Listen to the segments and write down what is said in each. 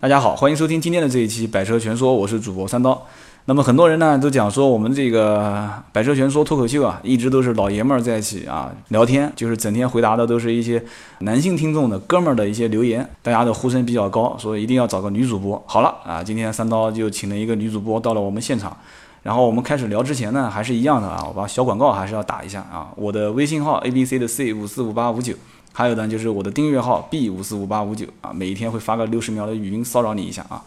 大家好，欢迎收听今天的这一期《百车全说》，我是主播三刀。那么很多人呢都讲说，我们这个《百车全说》脱口秀啊，一直都是老爷们儿在一起啊聊天，就是整天回答的都是一些男性听众的哥们儿的一些留言，大家的呼声比较高，说一定要找个女主播。好了啊，今天三刀就请了一个女主播到了我们现场。然后我们开始聊之前呢，还是一样的啊，我把小广告还是要打一下啊，我的微信号 A B C 的 C 五四五八五九。还有呢，就是我的订阅号 B 五四五八五九啊，每一天会发个六十秒的语音骚扰你一下啊。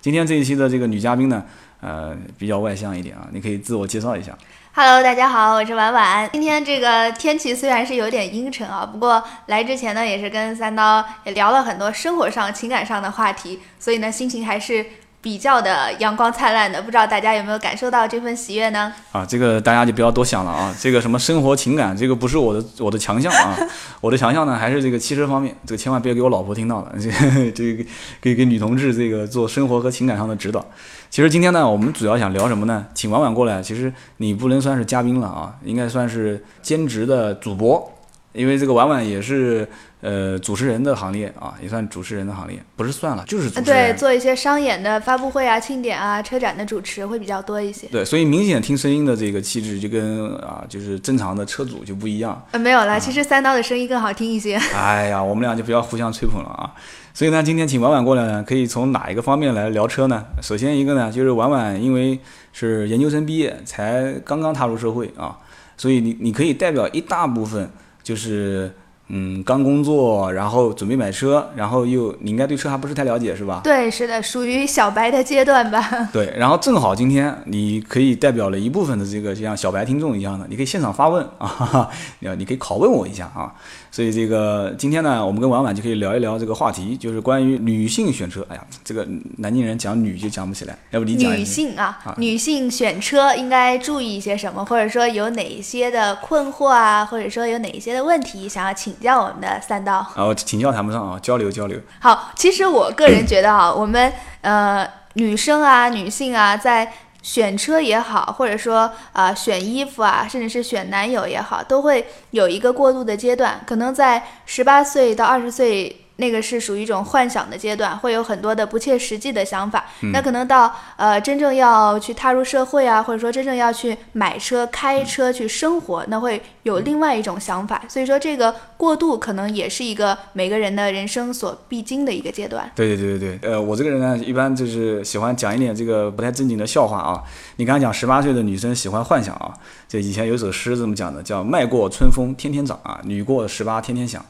今天这一期的这个女嘉宾呢，呃，比较外向一点啊，你可以自我介绍一下。Hello，大家好，我是婉婉。今天这个天气虽然是有点阴沉啊，不过来之前呢，也是跟三刀也聊了很多生活上、情感上的话题，所以呢，心情还是。比较的阳光灿烂的，不知道大家有没有感受到这份喜悦呢？啊，这个大家就不要多想了啊，这个什么生活情感，这个不是我的我的强项啊，我的强项呢还是这个汽车方面，这个千万别给我老婆听到了，这 个这个给给女同志这个做生活和情感上的指导。其实今天呢，我们主要想聊什么呢？请婉婉过来，其实你不能算是嘉宾了啊，应该算是兼职的主播，因为这个婉婉也是。呃，主持人的行列啊，也算主持人的行列，不是算了，就是主持人。对，做一些商演的发布会啊、庆典啊、车展的主持会比较多一些。对，所以明显听声音的这个气质就跟啊，就是正常的车主就不一样。呃，没有了，其实三刀的声音更好听一些。哎呀，我们俩就不要互相吹捧了啊。所以呢，今天请婉婉过来呢，可以从哪一个方面来聊车呢？首先一个呢，就是婉婉因为是研究生毕业，才刚刚踏入社会啊，所以你你可以代表一大部分就是。嗯，刚工作，然后准备买车，然后又你应该对车还不是太了解是吧？对，是的，属于小白的阶段吧。对，然后正好今天你可以代表了一部分的这个像小白听众一样的，你可以现场发问啊，你你可以拷问我一下啊。所以这个今天呢，我们跟婉婉就可以聊一聊这个话题，就是关于女性选车。哎呀，这个南京人讲女就讲不起来，要不你讲女性啊，女性选车应该注意一些什么，或者说有哪一些的困惑啊，或者说有哪一些的问题想要请教我们的三刀。啊，我请教谈不上啊，交流交流。好，其实我个人觉得啊，我们呃女生啊，女性啊，在选车也好，或者说啊选衣服啊，甚至是选男友也好，都会有一个过渡的阶段，可能在十八岁到二十岁。那个是属于一种幻想的阶段，会有很多的不切实际的想法。那可能到呃真正要去踏入社会啊，或者说真正要去买车、开车去生活，那会有另外一种想法。所以说这个过渡可能也是一个每个人的人生所必经的一个阶段。对对对对对，呃，我这个人呢，一般就是喜欢讲一点这个不太正经的笑话啊。你刚才讲十八岁的女生喜欢幻想啊，就以前有首诗这么讲的，叫“迈过春风天天长啊，女过十八天天想”，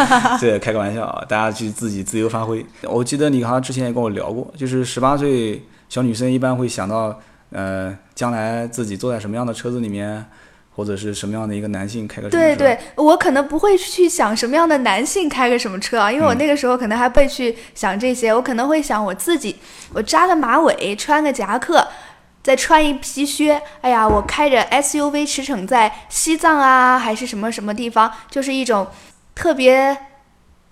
这开个玩笑。啊，大家去自己自由发挥。我记得你好像之前也跟我聊过，就是十八岁小女生一般会想到，呃，将来自己坐在什么样的车子里面，或者是什么样的一个男性开个。对对，我可能不会去想什么样的男性开个什么车啊，因为我那个时候可能还会去想这些，我可能会想我自己，我扎个马尾，穿个夹克，再穿一皮靴，哎呀，我开着 SUV 驰骋在西藏啊，还是什么什么地方，就是一种特别。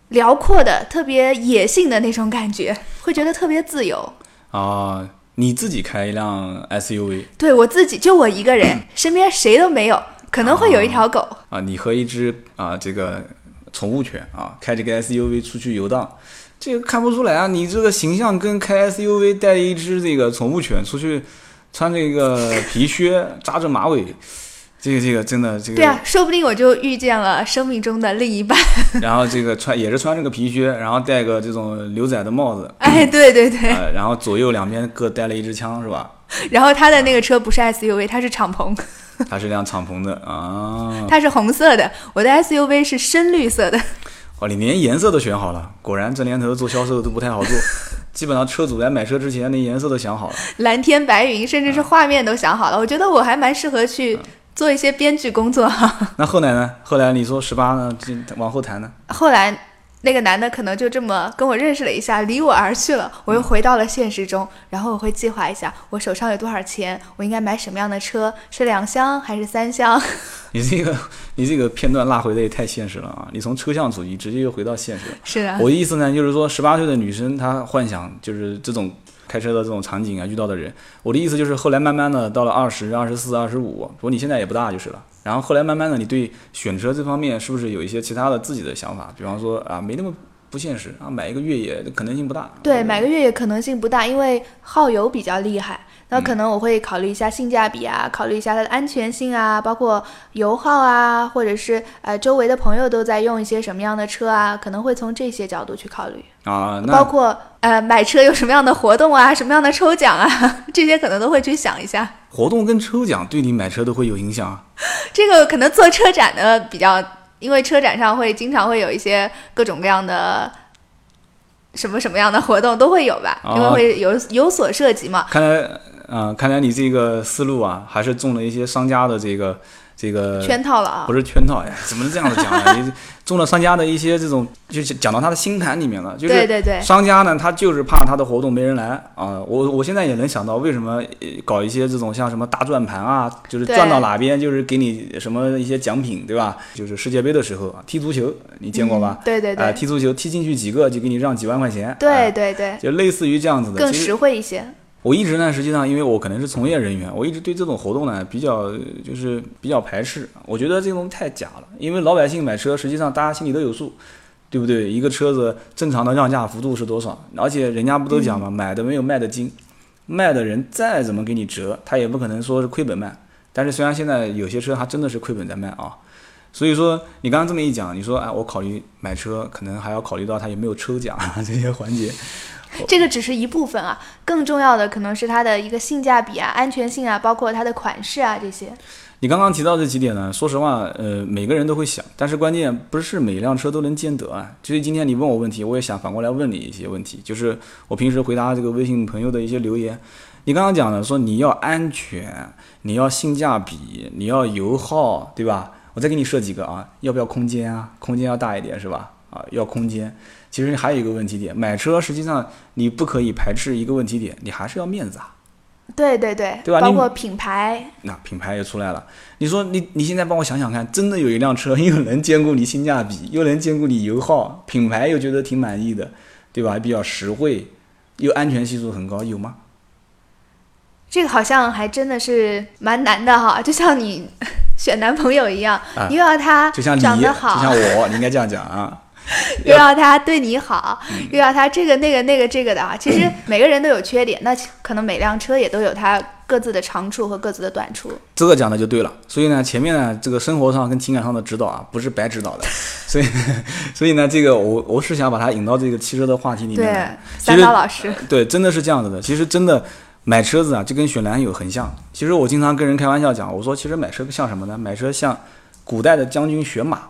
辽阔的、特别野性的那种感觉，会觉得特别自由啊！你自己开一辆 SUV？对我自己，就我一个人，身边谁都没有，可能会有一条狗啊！你和一只啊这个宠物犬啊，开这个 SUV 出去游荡，这个看不出来啊！你这个形象跟开 SUV 带一只这个宠物犬出去，穿这个皮靴，扎着马尾。这个这个真的这个对啊，说不定我就遇见了生命中的另一半。然后这个穿也是穿这个皮靴，然后戴个这种牛仔的帽子。哎，对对对。然后左右两边各带了一支枪，是吧？然后他的那个车不是 SUV，它是敞篷。它是辆敞篷的啊。它是红色的，我的 SUV 是深绿色的。哦，你连颜色都选好了，果然这年头做销售都不太好做。基本上车主在买车之前，连颜色都想好了，蓝天白云，甚至是画面都想好了。我觉得我还蛮适合去。做一些编剧工作哈。那后来呢？后来你说十八呢？就往后谈呢？后来那个男的可能就这么跟我认识了一下，离我而去了。我又回到了现实中，然后我会计划一下，我手上有多少钱，我应该买什么样的车？是两厢还是三厢？你这个你这个片段拉回的也太现实了啊！你从抽象主义直接又回到现实。是的。我的意思呢，就是说十八岁的女生她幻想就是这种。开车的这种场景啊，遇到的人，我的意思就是，后来慢慢的到了二十二十四、二十五，不过你现在也不大就是了。然后后来慢慢的，你对选车这方面是不是有一些其他的自己的想法？比方说啊，没那么不现实啊，买一个越野可能性不大。对，买个越野可能性不大，因为耗油比较厉害。那可能我会考虑一下性价比啊，考虑一下它的安全性啊，包括油耗啊，或者是呃周围的朋友都在用一些什么样的车啊，可能会从这些角度去考虑啊。包括呃买车有什么样的活动啊，什么样的抽奖啊，这些可能都会去想一下。活动跟抽奖对你买车都会有影响啊？这个可能做车展的比较，因为车展上会经常会有一些各种各样的。什么什么样的活动都会有吧，因为会有有所涉及嘛。看来，嗯，看来你这个思路啊，还是中了一些商家的这个。这个圈套了啊，不是圈套呀？怎么能这样子讲呢？你中了商家的一些这种，就是讲到他的心坎里面了。就是对对对，商家呢，他就是怕他的活动没人来啊。我我现在也能想到为什么搞一些这种像什么大转盘啊，就是转到哪边就是给你什么一些奖品，对吧？就是世界杯的时候踢足球，你见过吧？对对对，踢足球踢进去几个就给你让几万块钱。对对对，就类似于这样子的，更实惠一些。我一直呢，实际上因为我可能是从业人员，我一直对这种活动呢比较就是比较排斥。我觉得这种太假了，因为老百姓买车，实际上大家心里都有数，对不对？一个车子正常的让价幅度是多少？而且人家不都讲嘛，买的没有卖的精，卖的人再怎么给你折，他也不可能说是亏本卖。但是虽然现在有些车还真的是亏本在卖啊，所以说你刚刚这么一讲，你说哎，我考虑买车，可能还要考虑到它有没有抽奖这些环节。这个只是一部分啊，更重要的可能是它的一个性价比啊、安全性啊，包括它的款式啊这些。你刚刚提到这几点呢，说实话，呃，每个人都会想，但是关键不是每辆车都能兼得啊。所以今天你问我问题，我也想反过来问你一些问题，就是我平时回答这个微信朋友的一些留言。你刚刚讲的说你要安全，你要性价比，你要油耗，对吧？我再给你设几个啊，要不要空间啊？空间要大一点是吧？啊，要空间。其实还有一个问题点，买车实际上你不可以排斥一个问题点，你还是要面子啊。对对对，对吧？包括品牌，那品牌也出来了。你说你你现在帮我想想看，真的有一辆车又能兼顾你性价比，又能兼顾你油耗，品牌又觉得挺满意的，对吧？比较实惠，又安全系数很高，有吗？这个好像还真的是蛮难的哈，就像你选男朋友一样，又要他长得好，就像我，你应该这样讲啊。又要他对你好，又要他这个那个那个这个的啊！其实每个人都有缺点，那可能每辆车也都有它各自的长处和各自的短处。这个讲的就对了。所以呢，前面呢这个生活上跟情感上的指导啊，不是白指导的。所以，所以呢，这个我我是想把它引到这个汽车的话题里面。对，三刀老师。对，真的是这样子的。其实真的买车子啊，就跟选男友很像。其实我经常跟人开玩笑讲，我说其实买车像什么呢？买车像古代的将军选马。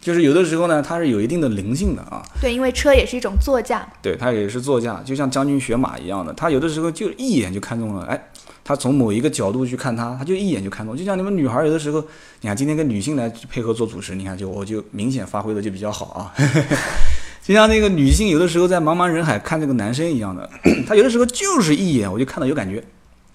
就是有的时候呢，它是有一定的灵性的啊。对，因为车也是一种座驾。对，它也是座驾，就像将军学马一样的。他有的时候就一眼就看中了，哎，他从某一个角度去看他，他就一眼就看中。就像你们女孩有的时候，你看今天跟女性来配合做主持，你看就我就明显发挥的就比较好啊。就像那个女性有的时候在茫茫人海看这个男生一样的，他有的时候就是一眼我就看到有感觉。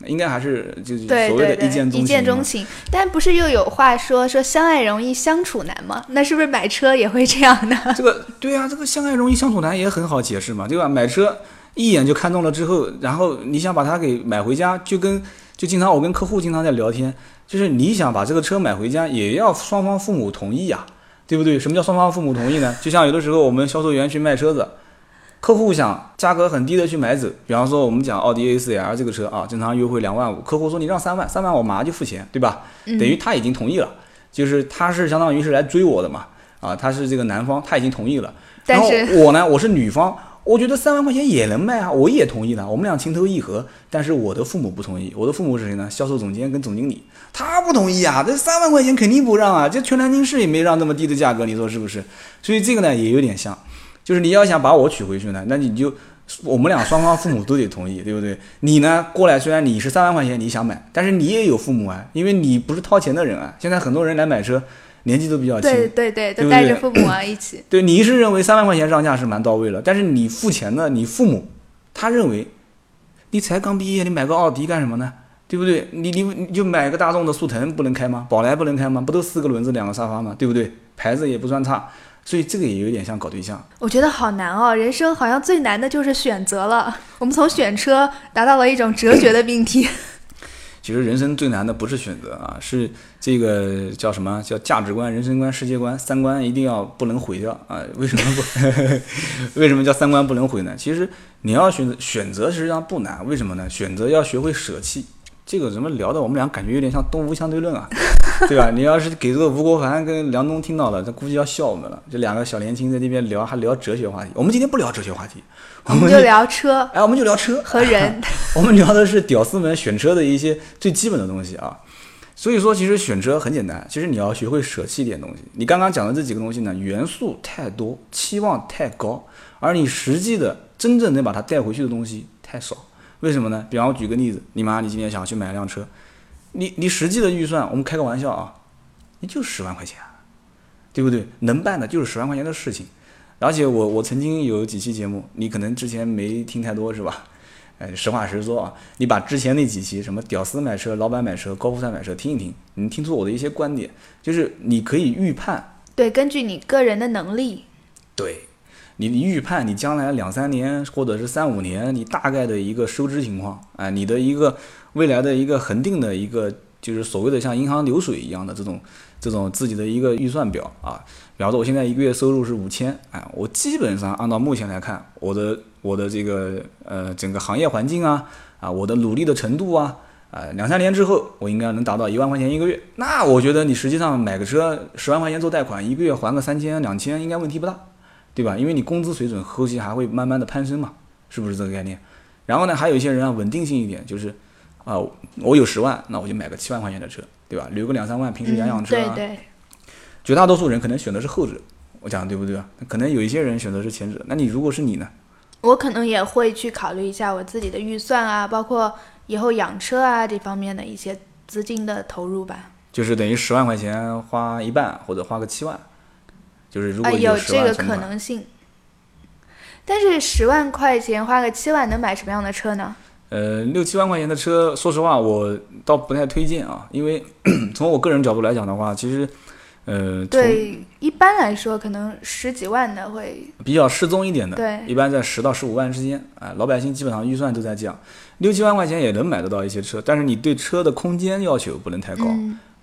应该还是就是所谓的一见一见钟情，但不是又有话说说相爱容易相处难吗？那是不是买车也会这样呢？这个对啊，这个相爱容易相处难也很好解释嘛，对吧？买车一眼就看中了之后，然后你想把它给买回家，就跟就经常我跟客户经常在聊天，就是你想把这个车买回家，也要双方父母同意呀，对不对？什么叫双方父母同意呢？就像有的时候我们销售员去卖车子。客户想价格很低的去买走，比方说我们讲奥迪 A4L 这个车啊，正常优惠两万五，客户说你让三万，三万我马上就付钱，对吧？等于他已经同意了，就是他是相当于是来追我的嘛，啊，他是这个男方，他已经同意了。然后我呢，我是女方，我觉得三万块钱也能卖啊，我也同意了，我们俩情投意合。但是我的父母不同意，我的父母是谁呢？销售总监跟总经理，他不同意啊，这三万块钱肯定不让啊，这全南京市也没让那么低的价格，你说是不是？所以这个呢也有点像。就是你要想把我娶回去呢，那你就我们俩双方父母都得同意，对不对？你呢过来，虽然你是三万块钱你想买，但是你也有父母啊，因为你不是掏钱的人啊。现在很多人来买车，年纪都比较轻，对对对，都带着父母啊一起。对，你是认为三万块钱让价是蛮到位了，但是你付钱的，你父母他认为你才刚毕业，你买个奥迪干什么呢？对不对？你你你就买个大众的速腾不能开吗？宝来不能开吗？不都四个轮子两个沙发吗？对不对？牌子也不算差。所以这个也有点像搞对象，我觉得好难哦，人生好像最难的就是选择了。我们从选车达到了一种哲学的命题。其实人生最难的不是选择啊，是这个叫什么叫价值观、人生观、世界观、三观一定要不能毁掉啊！为什么不？为什么叫三观不能毁呢？其实你要选择选择实际上不难，为什么呢？选择要学会舍弃。这个怎么聊的？我们俩感觉有点像东吴相对论啊，对吧？你要是给这个吴国凡跟梁东听到了，他估计要笑我们了。这两个小年轻在那边聊，还聊哲学话题。我们今天不聊哲学话题，我们就聊车。哎，我们就聊车 和人。我们聊的是屌丝们选车的一些最基本的东西啊。所以说，其实选车很简单，其实你要学会舍弃一点东西。你刚刚讲的这几个东西呢，元素太多，期望太高，而你实际的真正能把它带回去的东西太少。为什么呢？比方我举个例子，你妈你今天想去买一辆车，你你实际的预算，我们开个玩笑啊，你就十万块钱，对不对？能办的就是十万块钱的事情。而且我我曾经有几期节目，你可能之前没听太多是吧？哎，实话实说啊，你把之前那几期什么屌丝买车、老板买车、高富帅买车听一听，你听出我的一些观点，就是你可以预判，对，根据你个人的能力，对。你预判你将来两三年或者是三五年，你大概的一个收支情况，哎，你的一个未来的一个恒定的一个，就是所谓的像银行流水一样的这种这种自己的一个预算表啊。比方说，我现在一个月收入是五千，哎，我基本上按照目前来看，我的我的这个呃整个行业环境啊，啊，我的努力的程度啊，啊，两三年之后，我应该能达到一万块钱一个月。那我觉得你实际上买个车十万块钱做贷款，一个月还个三千两千，应该问题不大。对吧？因为你工资水准后期还会慢慢的攀升嘛，是不是这个概念？然后呢，还有一些人啊，稳定性一点，就是啊，我有十万，那我就买个七万块钱的车，对吧？留个两三万，平时养养车啊。对对。绝大多数人可能选的是后者，我讲的对不对啊？可能有一些人选择是前者。那你如果是你呢？我可能也会去考虑一下我自己的预算啊，包括以后养车啊这方面的一些资金的投入吧。就是等于十万块钱花一半，或者花个七万。就是如果有这个可能性，但是十万块钱花个七万能买什么样的车呢？呃，六七万块钱的车，说实话我倒不太推荐啊，因为 从我个人角度来讲的话，其实，呃，对一般来说，可能十几万的会比较适中一点的，对，一般在十到十五万之间，啊，老百姓基本上预算都在这样，六七万块钱也能买得到一些车，但是你对车的空间要求不能太高。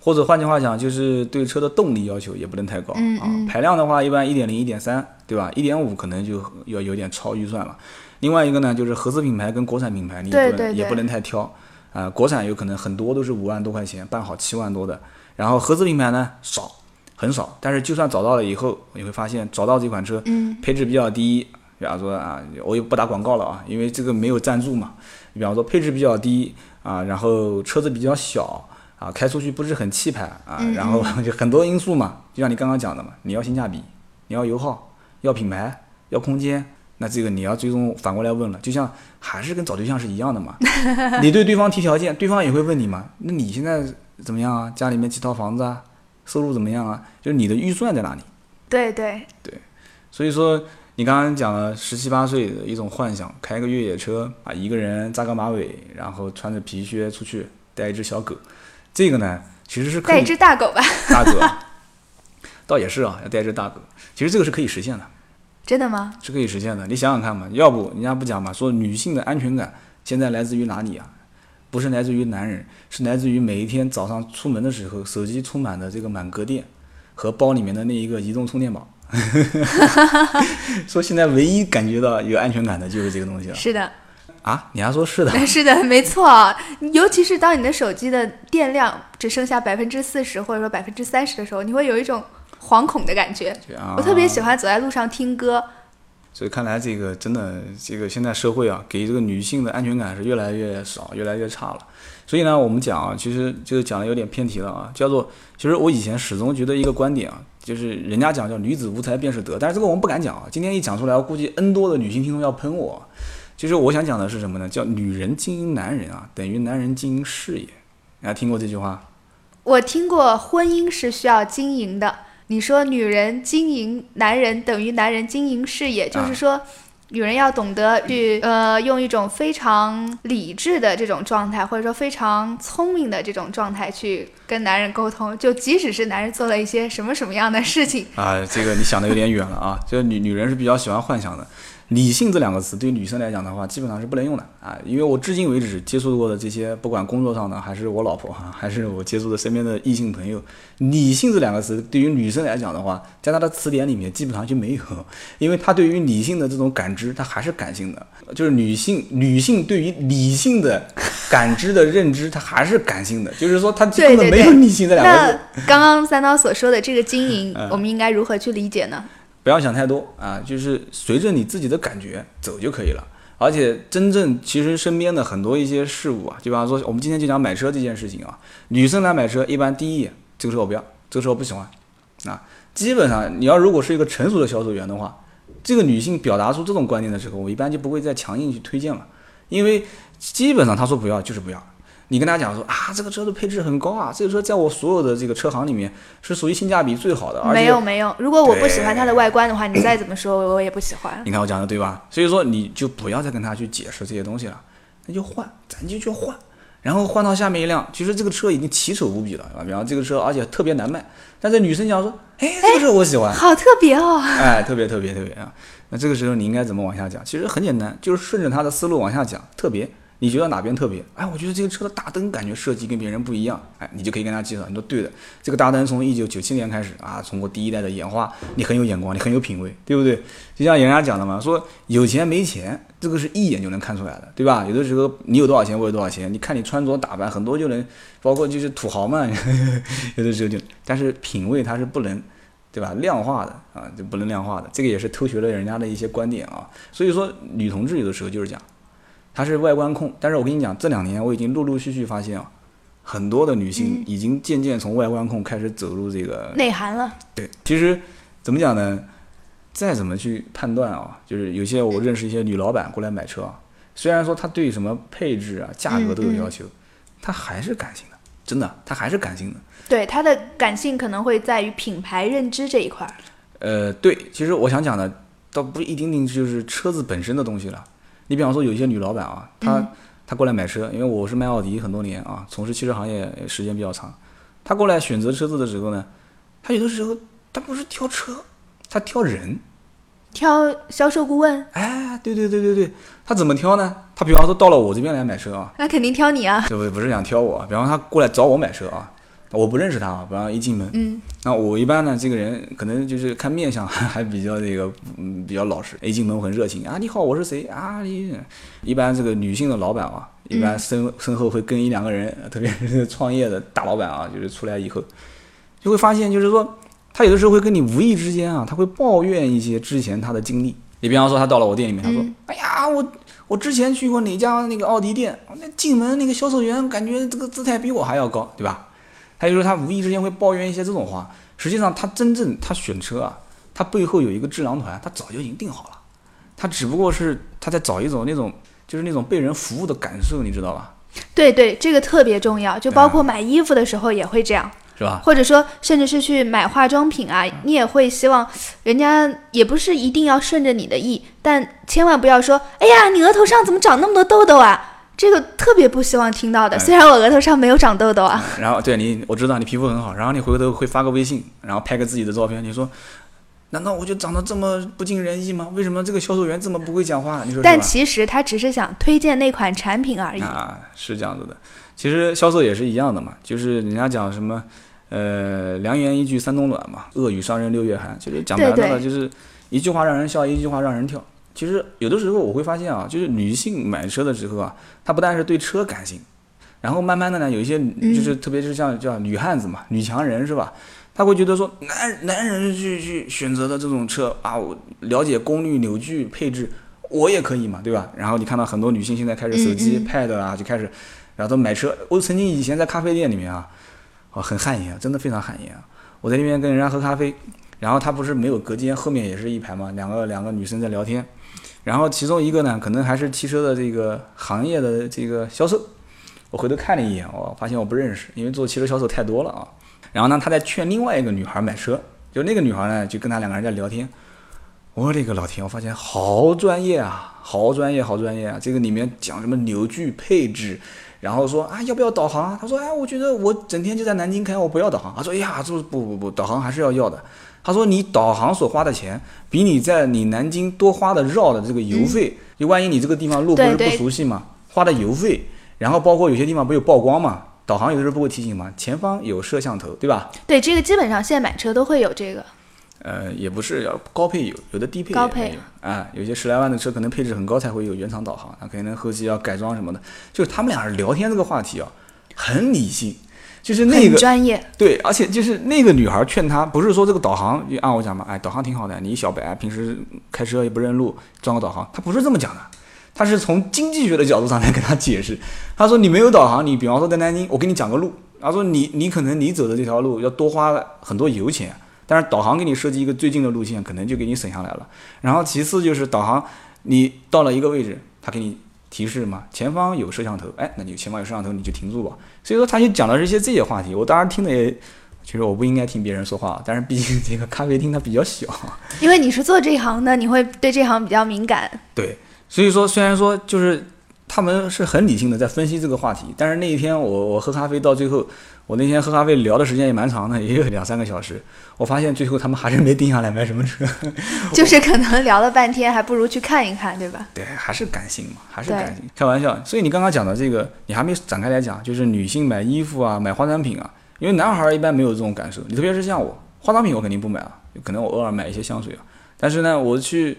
或者换句话讲，就是对车的动力要求也不能太高啊。排量的话，一般一点零、一点三，对吧？一点五可能就要有点超预算了。另外一个呢，就是合资品牌跟国产品牌，你也不能也不能太挑啊。国产有可能很多都是五万多块钱，办好七万多的。然后合资品牌呢少，很少。但是就算找到了以后，你会发现找到这款车，配置比较低。比方说啊，我也不打广告了啊，因为这个没有赞助嘛。比方说配置比较低啊，然后车子比较小。啊，开出去不是很气派啊，然后 就很多因素嘛，就像你刚刚讲的嘛，你要性价比，你要油耗，要品牌，要空间，那这个你要最终反过来问了，就像还是跟找对象是一样的嘛，你对对方提条件，对方也会问你嘛，那你现在怎么样啊？家里面几套房子啊？收入怎么样啊？就是你的预算在哪里？对对对，所以说你刚刚讲了十七八岁的一种幻想，开个越野车啊，一个人扎个马尾，然后穿着皮靴出去，带一只小狗。这个呢，其实是可以带一只大狗吧，大狗，倒也是啊，要带一只大狗。其实这个是可以实现的，真的吗？是可以实现的。你想想看嘛，要不人家不讲嘛，说女性的安全感现在来自于哪里啊？不是来自于男人，是来自于每一天早上出门的时候，手机充满的这个满格电和包里面的那一个移动充电宝。说现在唯一感觉到有安全感的就是这个东西了。是的。啊，你还说是的？是的，没错。尤其是当你的手机的电量只剩下百分之四十或者说百分之三十的时候，你会有一种惶恐的感觉。我特别喜欢走在路上听歌。所以看来这个真的，这个现在社会啊，给这个女性的安全感是越来越少，越来越差了。所以呢，我们讲啊，其实就是讲的有点偏题了啊，叫做，其实我以前始终觉得一个观点啊，就是人家讲叫女子无才便是德，但是这个我们不敢讲啊。今天一讲出来，我估计 N 多的女性听众要喷我。其实我想讲的是什么呢？叫女人经营男人啊，等于男人经营事业。大家听过这句话？我听过，婚姻是需要经营的。你说女人经营男人，等于男人经营事业，就是说，女人要懂得去呃，用一种非常理智的这种状态，或者说非常聪明的这种状态去跟男人沟通。就即使是男人做了一些什么什么样的事情啊，这个你想的有点远了啊。这个女女人是比较喜欢幻想的。理性这两个词对于女生来讲的话，基本上是不能用的啊，因为我至今为止接触过的这些，不管工作上的，还是我老婆哈，还是我接触的身边的异性朋友，理性这两个词对于女生来讲的话，在她的词典里面基本上就没有，因为她对于理性的这种感知，她还是感性的，就是女性女性对于理性的感知的认知，她还是感性的，就是说她根本没有理性这两个字。那刚刚三刀所说的这个经营，我们应该如何去理解呢？不要想太多啊，就是随着你自己的感觉走就可以了。而且真正其实身边的很多一些事物啊，就比方说我们今天就讲买车这件事情啊，女生来买车一般第一眼这个车我不要，这个车我不喜欢啊。基本上你要如果是一个成熟的销售员的话，这个女性表达出这种观念的时候，我一般就不会再强硬去推荐了，因为基本上她说不要就是不要。你跟他讲说啊，这个车的配置很高啊，这个车在我所有的这个车行里面是属于性价比最好的。没有没有，如果我不喜欢它的外观的话，你再怎么说，我也不喜欢。你看我讲的对吧？所以说你就不要再跟他去解释这些东西了，那就换，咱就去换，然后换到下面一辆，其实这个车已经奇丑无比了，啊，比方这个车而且特别难卖，但是女生讲说，哎，这个车我喜欢，好特别哦，哎，特别特别特别啊，那这个时候你应该怎么往下讲？其实很简单，就是顺着他的思路往下讲，特别。你觉得哪边特别？哎，我觉得这个车的大灯感觉设计跟别人不一样。哎，你就可以跟他介绍，你说对的，这个大灯从一九九七年开始啊，通过第一代的演化，你很有眼光，你很有品位，对不对？就像人家讲的嘛，说有钱没钱，这个是一眼就能看出来的，对吧？有的时候你有多少钱，我有多少钱，你看你穿着打扮，很多就能，包括就是土豪嘛，有的时候就，但是品味它是不能，对吧？量化的啊，就不能量化的，这个也是偷学了人家的一些观点啊。所以说，女同志有的时候就是讲。她是外观控，但是我跟你讲，这两年我已经陆陆续续发现啊，很多的女性已经渐渐从外观控开始走入这个内涵了。对，其实怎么讲呢？再怎么去判断啊，就是有些我认识一些女老板过来买车啊，虽然说她对什么配置啊、价格都有要求，她还是感性的，真的，她还是感性的。对，她的感性可能会在于品牌认知这一块。呃，对，其实我想讲的倒不一定定就是车子本身的东西了。你比方说有一些女老板啊，她她过来买车，因为我是卖奥迪很多年啊，从事汽车行业时间比较长。她过来选择车子的时候呢，她有的时候她不是挑车，她挑人，挑销售顾问。哎，对对对对对，她怎么挑呢？她比方说到了我这边来买车啊，那肯定挑你啊。这不不是想挑我，比方她过来找我买车啊。我不认识他啊，比方一进门，嗯，那我一般呢，这个人可能就是看面相还 还比较那个，嗯，比较老实。一进门我很热情啊，你好，我是谁啊？你一般这个女性的老板啊，一般身身后会跟一两个人，特别是创业的大老板啊，就是出来以后，就会发现，就是说他有的时候会跟你无意之间啊，他会抱怨一些之前他的经历。你比方说他到了我店里面，他说，哎呀，我我之前去过哪家那个奥迪店，那进门那个销售员感觉这个姿态比我还要高，对吧？还有说他无意之间会抱怨一些这种话，实际上他真正他选车啊，他背后有一个智囊团，他早就已经定好了，他只不过是他在找一种那种就是那种被人服务的感受，你知道吧？对对，这个特别重要，就包括买衣服的时候也会这样，是吧？或者说甚至是去买化妆品啊，你也会希望人家也不是一定要顺着你的意，但千万不要说，哎呀，你额头上怎么长那么多痘痘啊？这个特别不希望听到的，虽然我额头上没有长痘痘啊。然后对你，我知道你皮肤很好，然后你回头会发个微信，然后拍个自己的照片，你说，难道我就长得这么不尽人意吗？为什么这个销售员这么不会讲话？你说但其实他只是想推荐那款产品而已啊，是这样子的。其实销售也是一样的嘛，就是人家讲什么，呃，良言一句三冬暖嘛，恶语伤人六月寒。就是讲白了就是一句话让人笑，一句话让人跳。其实有的时候我会发现啊，就是女性买车的时候啊，她不但是对车感兴，然后慢慢的呢，有一些就是特别是像叫女汉子嘛，女强人是吧？她会觉得说，男男人去去选择的这种车啊，我了解功率、扭矩、配置，我也可以嘛，对吧？然后你看到很多女性现在开始手机、pad 啊，就开始，然后都买车。我曾经以前在咖啡店里面啊，哦很汗颜，真的非常汗颜啊。我在那边跟人家喝咖啡，然后他不是没有隔间，后面也是一排嘛，两个两个女生在聊天。然后其中一个呢，可能还是汽车的这个行业的这个销售。我回头看了一眼，我发现我不认识，因为做汽车销售太多了啊。然后呢，他在劝另外一个女孩买车，就那个女孩呢，就跟他两个人在聊天。我的个老天，我发现好专业啊，好专业，好专业啊！这个里面讲什么扭矩配置，然后说啊，要不要导航？他说，哎，我觉得我整天就在南京开，我不要导航。他说，哎呀，这不不不，导航还是要要的。他说你导航所花的钱，比你在你南京多花的绕的这个油费，就万一你这个地方路不是不熟悉嘛，花的油费，然后包括有些地方不有曝光嘛，导航有的时候不会提醒嘛，前方有摄像头，对吧？对，这个基本上现在买车都会有这个。呃，也不是要高配有，有的低配高配啊，有些十来万的车可能配置很高才会有原厂导航，那可能后期要改装什么的。就是他们俩聊天这个话题啊，很理性，就是那个专业，对，而且就是那个女孩劝他，不是说这个导航就按我讲嘛，哎，导航挺好的，你小白平时开车也不认路，装个导航，他不是这么讲的，他是从经济学的角度上来跟他解释。他说你没有导航，你比方说在南京，我给你讲个路，他说你你可能你走的这条路要多花很多油钱，但是导航给你设计一个最近的路线，可能就给你省下来了。然后其次就是导航，你到了一个位置，他给你提示嘛，前方有摄像头，哎，那你前方有摄像头，你就停住吧。所以说他就讲的是一些这些话题，我当时听的也。其实我不应该听别人说话，但是毕竟这个咖啡厅它比较小，因为你是做这一行的，你会对这行比较敏感。对，所以说虽然说就是他们是很理性的在分析这个话题，但是那一天我我喝咖啡到最后，我那天喝咖啡聊的时间也蛮长的，也有两三个小时。我发现最后他们还是没定下来买什么车，就是可能聊了半天，还不如去看一看，对吧？对，还是感性嘛，还是感性。开玩笑，所以你刚刚讲的这个，你还没展开来讲，就是女性买衣服啊，买化妆品啊，因为男孩儿一般没有这种感受，你特别是像我，化妆品我肯定不买啊，可能我偶尔买一些香水啊，但是呢，我去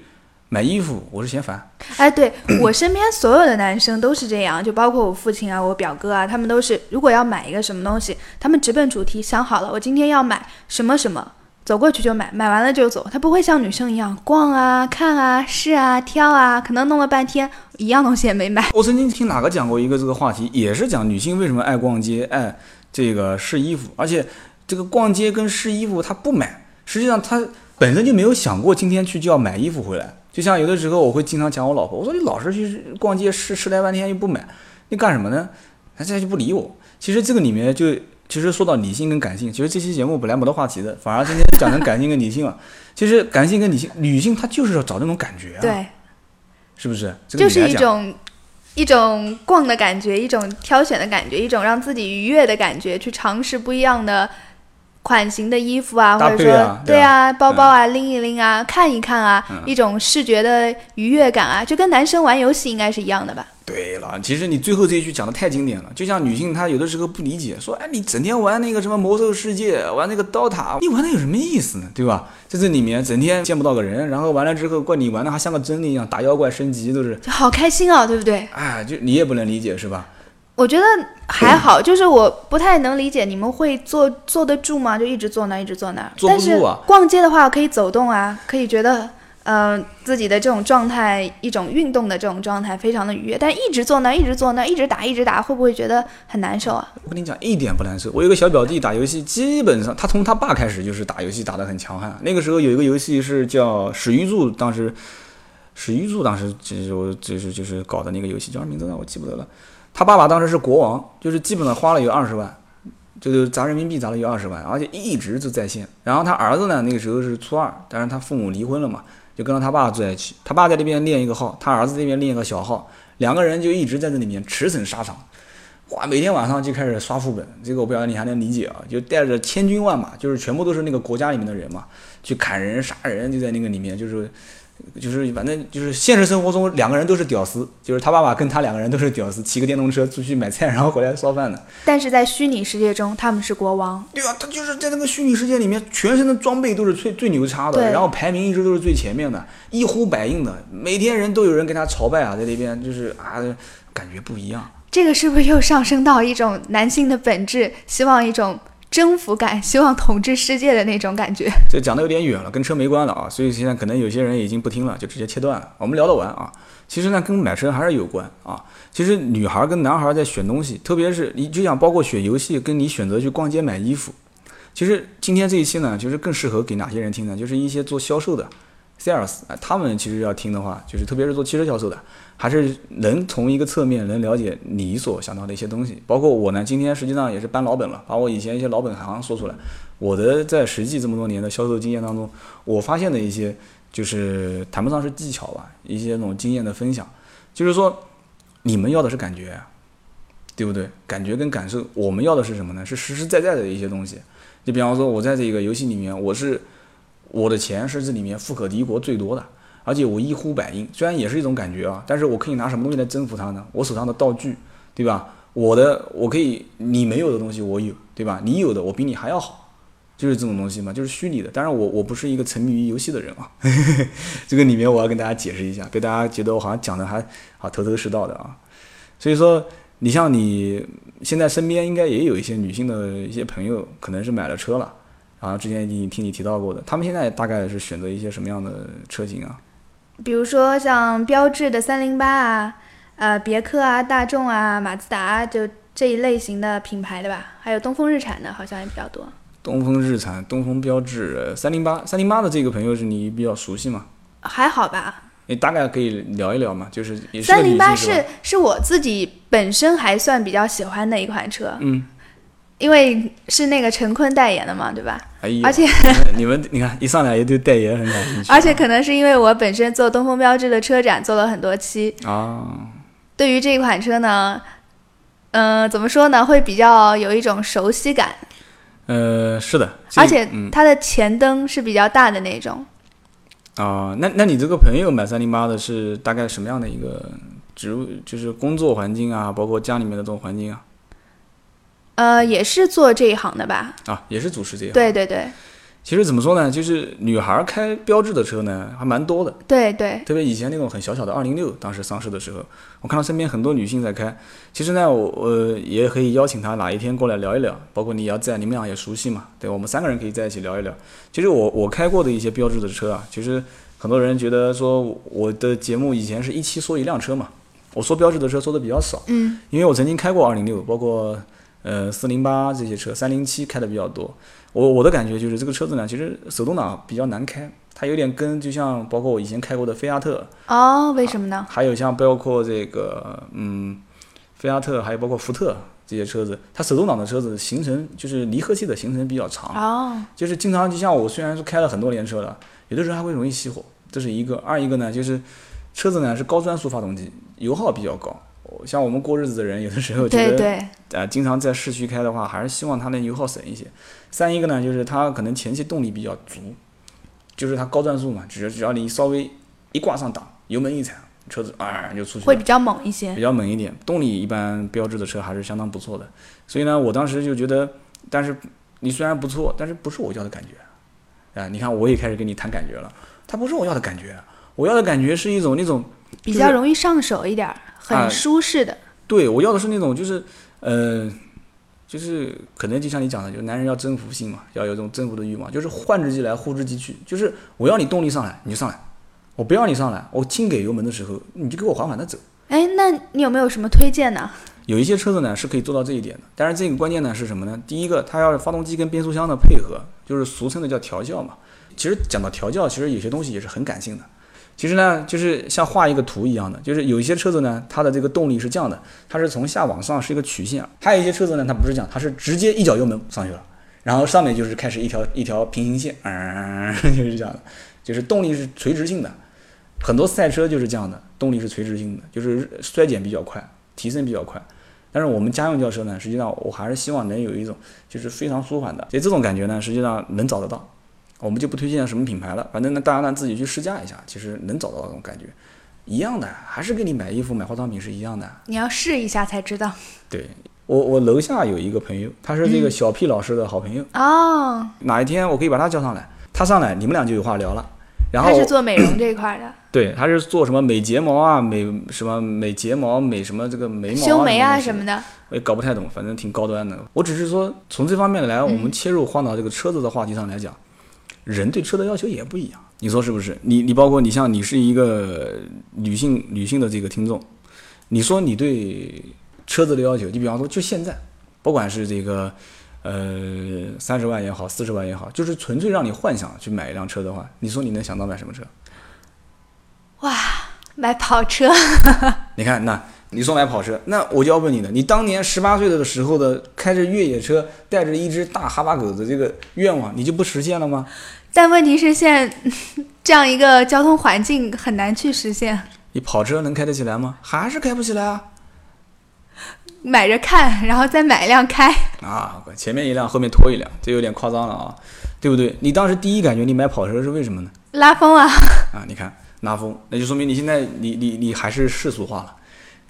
买衣服，我是嫌烦。哎，对 我身边所有的男生都是这样，就包括我父亲啊、我表哥啊，他们都是，如果要买一个什么东西，他们直奔主题，想好了，我今天要买什么什么，走过去就买，买完了就走，他不会像女生一样逛啊、看啊、试啊、挑啊，可能弄了半天，一样东西也没买。我曾经听哪个讲过一个这个话题，也是讲女性为什么爱逛街、爱这个试衣服，而且这个逛街跟试衣服她不买，实际上她本身就没有想过今天去就要买衣服回来。就像有的时候我会经常讲我老婆，我说你老是去逛街试试来半天又不买，你干什么呢？她现在就不理我。其实这个里面就其实说到理性跟感性，其实这期节目本来没得话题的，反而今天讲成感性跟理性了。其实感性跟理性，女性她就是要找那种感觉啊，对，是不是？这个就是一种一种逛的感觉，一种挑选的感觉，一种让自己愉悦的感觉，去尝试不一样的款型的衣服啊，搭或者说对对啊，包包啊，拎一拎啊，看一看啊，嗯一种视觉的愉悦感啊，就跟男生玩游戏应该是一样的吧？对了，其实你最后这一句讲的太经典了，就像女性她有的时候不理解，说哎你整天玩那个什么魔兽世界，玩那个刀塔，你玩的有什么意思呢？对吧？在这里面整天见不到个人，然后完了之后怪你玩的还像个真的一样，打妖怪升级都是，就好开心啊，对不对？哎，就你也不能理解是吧？我觉得还好，就是我不太能理解你们会坐坐得住吗？就一直坐那，一直坐那儿。坐不但是住啊逛街的话可以走动啊，可以觉得。呃、自己的这种状态，一种运动的这种状态非常的愉悦，但一直坐那儿，一直坐那儿，一直打，一直打，会不会觉得很难受啊？我跟你讲，一点不难受。我有个小表弟打游戏，基本上他从他爸开始就是打游戏打得很强悍。那个时候有一个游戏是叫史玉柱，当时史玉柱当时就是我就是就是搞的那个游戏，叫什么名字呢？我记不得了。他爸爸当时是国王，就是基本上花了有二十万，就是砸人民币砸了有二十万，而且一直就在线。然后他儿子呢，那个时候是初二，但是他父母离婚了嘛，就跟着他爸住在一起。他爸在那边练一个号，他儿子这边练一个小号，两个人就一直在这里面驰骋沙场。哇，每天晚上就开始刷副本，这个我不晓得你还能理解啊？就带着千军万马，就是全部都是那个国家里面的人嘛，去砍人杀人，就在那个里面，就是就是反正就是现实生活中两个人都是屌丝，就是他爸爸跟他两个人都是屌丝，骑个电动车出去买菜，然后回来烧饭的。但是在虚拟世界中，他们是国王，对啊，他就是在那个虚拟世界里面，全身的装备都是最最牛叉的，然后排名一直都是最前面的，一呼百应的，每天人都有人跟他朝拜啊，在那边就是啊，感觉不一样。这个是不是又上升到一种男性的本质，希望一种征服感，希望统治世界的那种感觉？这讲的有点远了，跟车没关了啊，所以现在可能有些人已经不听了，就直接切断了。我们聊得完啊。其实呢，跟买车还是有关啊。其实女孩跟男孩在选东西，特别是你就像包括选游戏，跟你选择去逛街买衣服。其实今天这一期呢，就是更适合给哪些人听呢？就是一些做销售的 sales 啊，他们其实要听的话，就是特别是做汽车销售的，还是能从一个侧面能了解你所想到的一些东西。包括我呢，今天实际上也是搬老本了，把我以前一些老本行说出来。我的在实际这么多年的销售经验当中，我发现的一些就是谈不上是技巧吧，一些那种经验的分享，就是说你们要的是感觉，对不对？感觉跟感受，我们要的是什么呢？是实实在在的一些东西。就比方说，我在这个游戏里面，我是我的钱是这里面富可敌国最多的，而且我一呼百应，虽然也是一种感觉啊，但是我可以拿什么东西来征服他呢？我手上的道具，对吧？我的我可以你没有的东西我有，对吧？你有的我比你还要好，就是这种东西嘛，就是虚拟的。当然我我不是一个沉迷于游戏的人啊，这个里面我要跟大家解释一下，被大家觉得我好像讲的还好头头是道的啊。所以说，你像你现在身边应该也有一些女性的一些朋友，可能是买了车了，然后之前已经听你提到过的，他们现在大概是选择一些什么样的车型啊？比如说像标致的三零八啊。呃，别克啊，大众啊，马自达，就这一类型的品牌的吧，还有东风日产的，好像也比较多。东风日产、东风标致、三零八、三零八的这个朋友是你比较熟悉吗？还好吧。你大概可以聊一聊嘛，就是三零八是是我自己本身还算比较喜欢的一款车。嗯。因为是那个陈坤代言的嘛，对吧？哎呀。而且你们你看，一上来也对代言很感兴趣。而且可能是因为我本身做东风标致的车展做了很多期啊。对于这款车呢，嗯，怎么说呢？会比较有一种熟悉感。呃，是的，而且它的前灯是比较大的那种。啊，那那你这个朋友买三零八的是大概什么样的一个职务？就是工作环境啊，包括家里面的这种环境啊？呃，也是做这一行的吧？啊，也是主持这一行。对对对。其实怎么说呢，就是女孩开标致的车呢，还蛮多的。对对，特别以前那种很小小的二零六，当时上市的时候，我看到身边很多女性在开。其实呢，我我也可以邀请她哪一天过来聊一聊，包括你要在，你们俩也熟悉嘛，对我们三个人可以在一起聊一聊。其实我我开过的一些标致的车啊，其实很多人觉得说我的节目以前是一期说一辆车嘛，我说标致的车说的比较少。嗯，因为我曾经开过二零六，包括呃四零八这些车，三零七开的比较多。我我的感觉就是这个车子呢，其实手动挡比较难开，它有点跟就像包括我以前开过的菲亚特哦，为什么呢？还有像包括这个嗯，菲亚特，还有包括福特这些车子，它手动挡的车子行程就是离合器的行程比较长哦，就是经常就像我虽然是开了很多年车了，有的时候还会容易熄火，这是一个。二一个呢，就是车子呢是高转速发动机，油耗比较高。像我们过日子的人，有的时候觉得啊，经常在市区开的话，还是希望它能油耗省一些。三一个呢，就是它可能前期动力比较足，就是它高转速嘛，只要只要你稍微一挂上档，油门一踩，车子啊就出去。会比较猛一些。比较猛一点，动力一般标志的车还是相当不错的。所以呢，我当时就觉得，但是你虽然不错，但是不是我要的感觉啊？你看，我也开始跟你谈感觉了，它不是我要的感觉，我要的感觉是一种那种比较容易上手一点，很舒适的。对，我要的是那种就是呃。就是可能就像你讲的，就是男人要征服性嘛，要有这种征服的欲望，就是换之即来，呼之即去。就是我要你动力上来，你就上来；我不要你上来，我轻给油门的时候，你就给我缓缓的走。哎，那你有没有什么推荐呢？有一些车子呢是可以做到这一点的，但是这个关键呢是什么呢？第一个，它要发动机跟变速箱的配合，就是俗称的叫调教嘛。其实讲到调教，其实有些东西也是很感性的。其实呢，就是像画一个图一样的，就是有一些车子呢，它的这个动力是这样的，它是从下往上是一个曲线；还有一些车子呢，它不是这样，它是直接一脚油门上去了，然后上面就是开始一条一条平行线，嗯，就是这样的，就是动力是垂直性的。很多赛车就是这样的，动力是垂直性的，就是衰减比较快，提升比较快。但是我们家用轿车呢，实际上我还是希望能有一种就是非常舒缓的，所以这种感觉呢，实际上能找得到。我们就不推荐什么品牌了，反正呢，大家呢自己去试驾一下，其实能找到那种感觉，一样的，还是跟你买衣服、买化妆品是一样的。你要试一下才知道。对我，我楼下有一个朋友，他是这个小 P 老师的好朋友哦。哪一天我可以把他叫上来，他上来，你们俩就有话聊了。然后他是做美容这一块的。对，他是做什么美睫毛啊、美什么美睫毛、美什么这个眉毛、修眉啊什么的，我也搞不太懂，反正挺高端的。我只是说从这方面来，我们切入换到这个车子的话题上来讲。人对车的要求也不一样，你说是不是？你你包括你像你是一个女性女性的这个听众，你说你对车子的要求，你比方说就现在，不管是这个呃三十万也好，四十万也好，就是纯粹让你幻想去买一辆车的话，你说你能想到买什么车？哇，买跑车！你看那。你说买跑车，那我就要问你了。你当年十八岁的时候的开着越野车，带着一只大哈巴狗的这个愿望，你就不实现了吗？但问题是，现 这样一个交通环境很难去实现。你跑车能开得起来吗？还是开不起来啊？买着看，然后再买一辆开。啊，前面一辆，后面拖一辆，这有点夸张了啊，对不对？你当时第一感觉你买跑车是为什么呢？拉风啊！啊，你看拉风，那就说明你现在你你你还是世俗化了。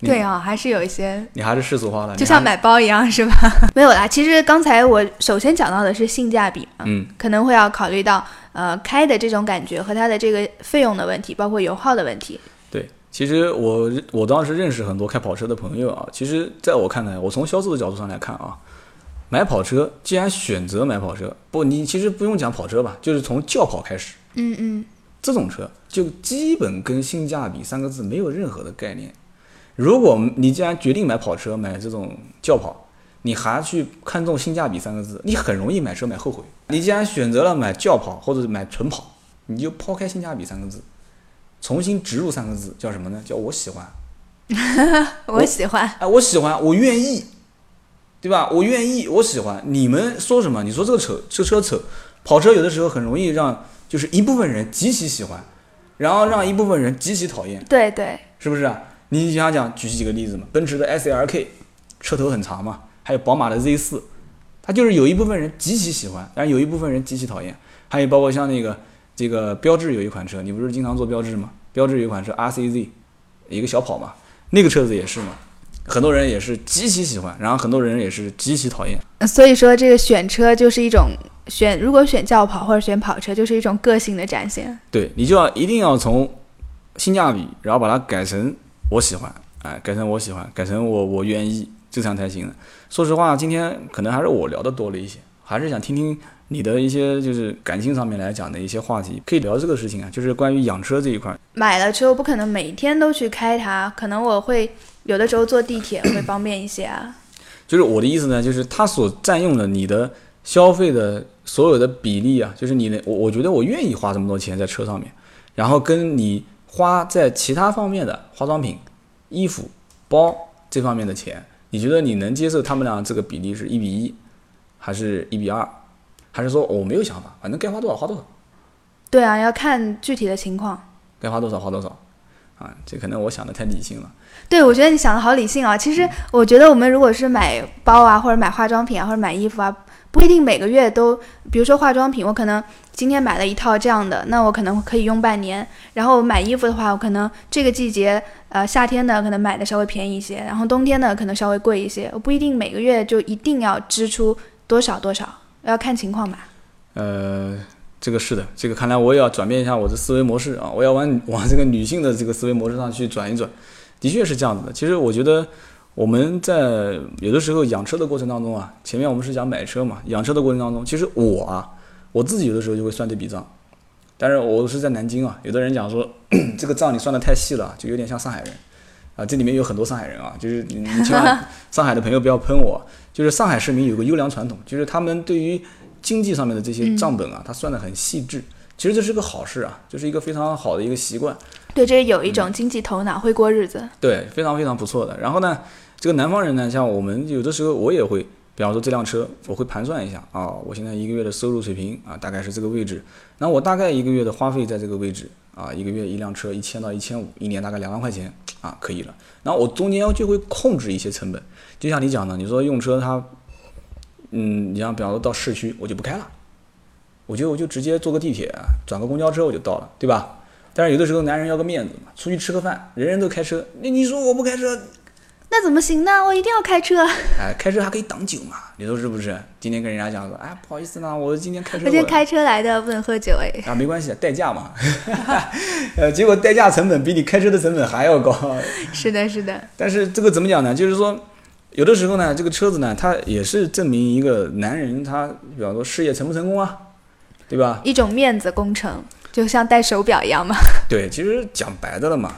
你对啊，还是有一些，你还是世俗化了，就像买包一样，是吧？没有啦，其实刚才我首先讲到的是性价比嘛，嗯可能会要考虑到呃开的这种感觉和它的这个费用的问题，包括油耗的问题。对，其实我我当时认识很多开跑车的朋友啊，其实在我看来，我从销售的角度上来看啊，买跑车既然选择买跑车，不，你其实不用讲跑车吧，就是从轿跑开始，嗯嗯，这种车就基本跟性价比三个字没有任何的概念。如果你既然决定买跑车，买这种轿跑，你还去看重性价比三个字，你很容易买车买后悔。你既然选择了买轿跑或者买纯跑，你就抛开性价比三个字，重新植入三个字，叫什么呢？叫我喜欢。我喜欢。哎，我喜欢，我愿意，对吧？我愿意，我喜欢。你们说什么？你说这个丑，这车丑，跑车有的时候很容易让就是一部分人极其喜欢，然后让一部分人极其讨厌，对对，是不是啊？你想想，举几个例子嘛，奔驰的 S L K 车头很长嘛，还有宝马的 Z 四，它就是有一部分人极其喜欢，但是有一部分人极其讨厌。还有包括像那个这个标致有一款车，你不是经常做标致吗？标致有一款车 R C Z，一个小跑嘛，那个车子也是嘛，很多人也是极其喜欢，然后很多人也是极其讨厌。所以说这个选车就是一种选，如果选轿跑或者选跑车，就是一种个性的展现。对你就要一定要从性价比，然后把它改成我喜欢，哎，改成我喜欢，改成我我愿意，这样才行的。说实话，今天可能还是我聊的多了一些，还是想听听你的一些就是感情上面来讲的一些话题，可以聊这个事情啊，就是关于养车这一块。买了之后不可能每天都去开它，可能我会有的时候坐地铁会方便一些啊。就是我的意思呢，就是它所占用的你的消费的所有的比例啊，就是你的我我觉得我愿意花这么多钱在车上面，然后跟你花在其他方面的化妆品、衣服、包这方面的钱，你觉得你能接受他们俩这个比例是一比一，还是一比二，还是说我没有想法，反正该花多少花多少，对啊，要看具体的情况。该花多少花多少，啊，这可能我想的太理性了。对，我觉得你想的好理性啊。其实我觉得我们如果是买包啊，或者买化妆品啊，或者买衣服啊，不一定每个月都，比如说化妆品，我可能今天买了一套这样的，那我可能可以用半年。然后买衣服的话，我可能这个季节，呃，夏天的可能买的稍微便宜一些，然后冬天的可能稍微贵一些。我不一定每个月就一定要支出多少多少，要看情况吧。呃，这个是的，这个看来我也要转变一下我的思维模式啊，我要往往这个女性的这个思维模式上去转一转。的确是这样子的。其实我觉得我们在有的时候养车的过程当中啊，前面我们是讲买车嘛，养车的过程当中，其实我啊，我自己有的时候就会算这笔账。但是我是在南京啊，有的人讲说 这个账你算的太细了，就有点像上海人啊。这里面有很多上海人啊，就是你你千万 上海的朋友不要喷我，就是上海市民有个优良传统，就是他们对于经济上面的这些账本啊，他算的很细致。其实这是个好事啊，就是一个非常好的一个习惯，对，这有一种经济头脑，会过日子。对，非常非常不错的。然后呢，这个南方人呢，像我们有的时候我也会，比方说这辆车，我会盘算一下啊，我现在一个月的收入水平啊，大概是这个位置，那我大概一个月的花费在这个位置啊，一个月一辆车一千到一千五，一年大概两万块钱啊，可以了。然后我中间就会控制一些成本，就像你讲的，你说用车它，嗯，你像比方说到市区，我就不开了，我觉得我就直接坐个地铁，转个公交车我就到了，对吧？但是有的时候男人要个面子嘛，出去吃个饭，人人都开车，那你说我不开车，那怎么行呢？我一定要开车，哎，开车还可以挡酒嘛，你说是不是？今天跟人家讲说，哎，不好意思呢，我今天开车我我今天开车来的，不能喝酒哎。啊，没关系，代驾嘛，呃，结果代驾成本比你开车的成本还要高。是的，是的，但是这个怎么讲呢？就是说，有的时候呢，这个车子呢，它也是证明一个男人他，比方说事业成不成功啊，对吧？一种面子工程，就像戴手表一样嘛。对，其实讲白的了嘛，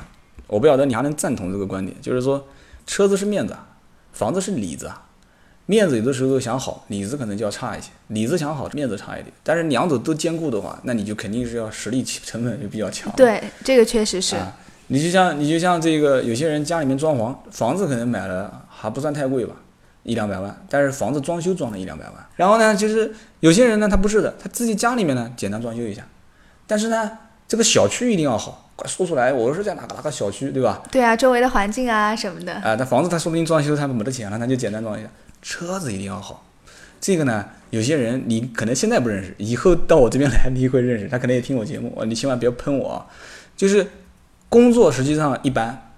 我不晓得你还能赞同这个观点，就是说，车子是面子啊，房子是里子啊。面子有的时候想好，里子可能就要差一些；里子想好，面子差一点。但是两者都兼顾的话，那你就肯定是要实力成本就比较强。对，这个确实是。啊，你就像你就像这个有些人家里面装潢，房子可能买了还不算太贵吧，一两百万，但是房子装修装了一两百万。然后呢，就是有些人呢，他不是的，他自己家里面呢简单装修一下，但是呢，这个小区一定要好，快说出来，我是在哪个哪个小区，对吧？对啊，周围的环境啊什么的。啊，那房子他说不定装修他没得钱了，那就简单装一下。车子一定要好，这个呢，有些人你可能现在不认识，以后到我这边来你会认识，他可能也听我节目，你千万别喷我啊。就是工作实际上一般，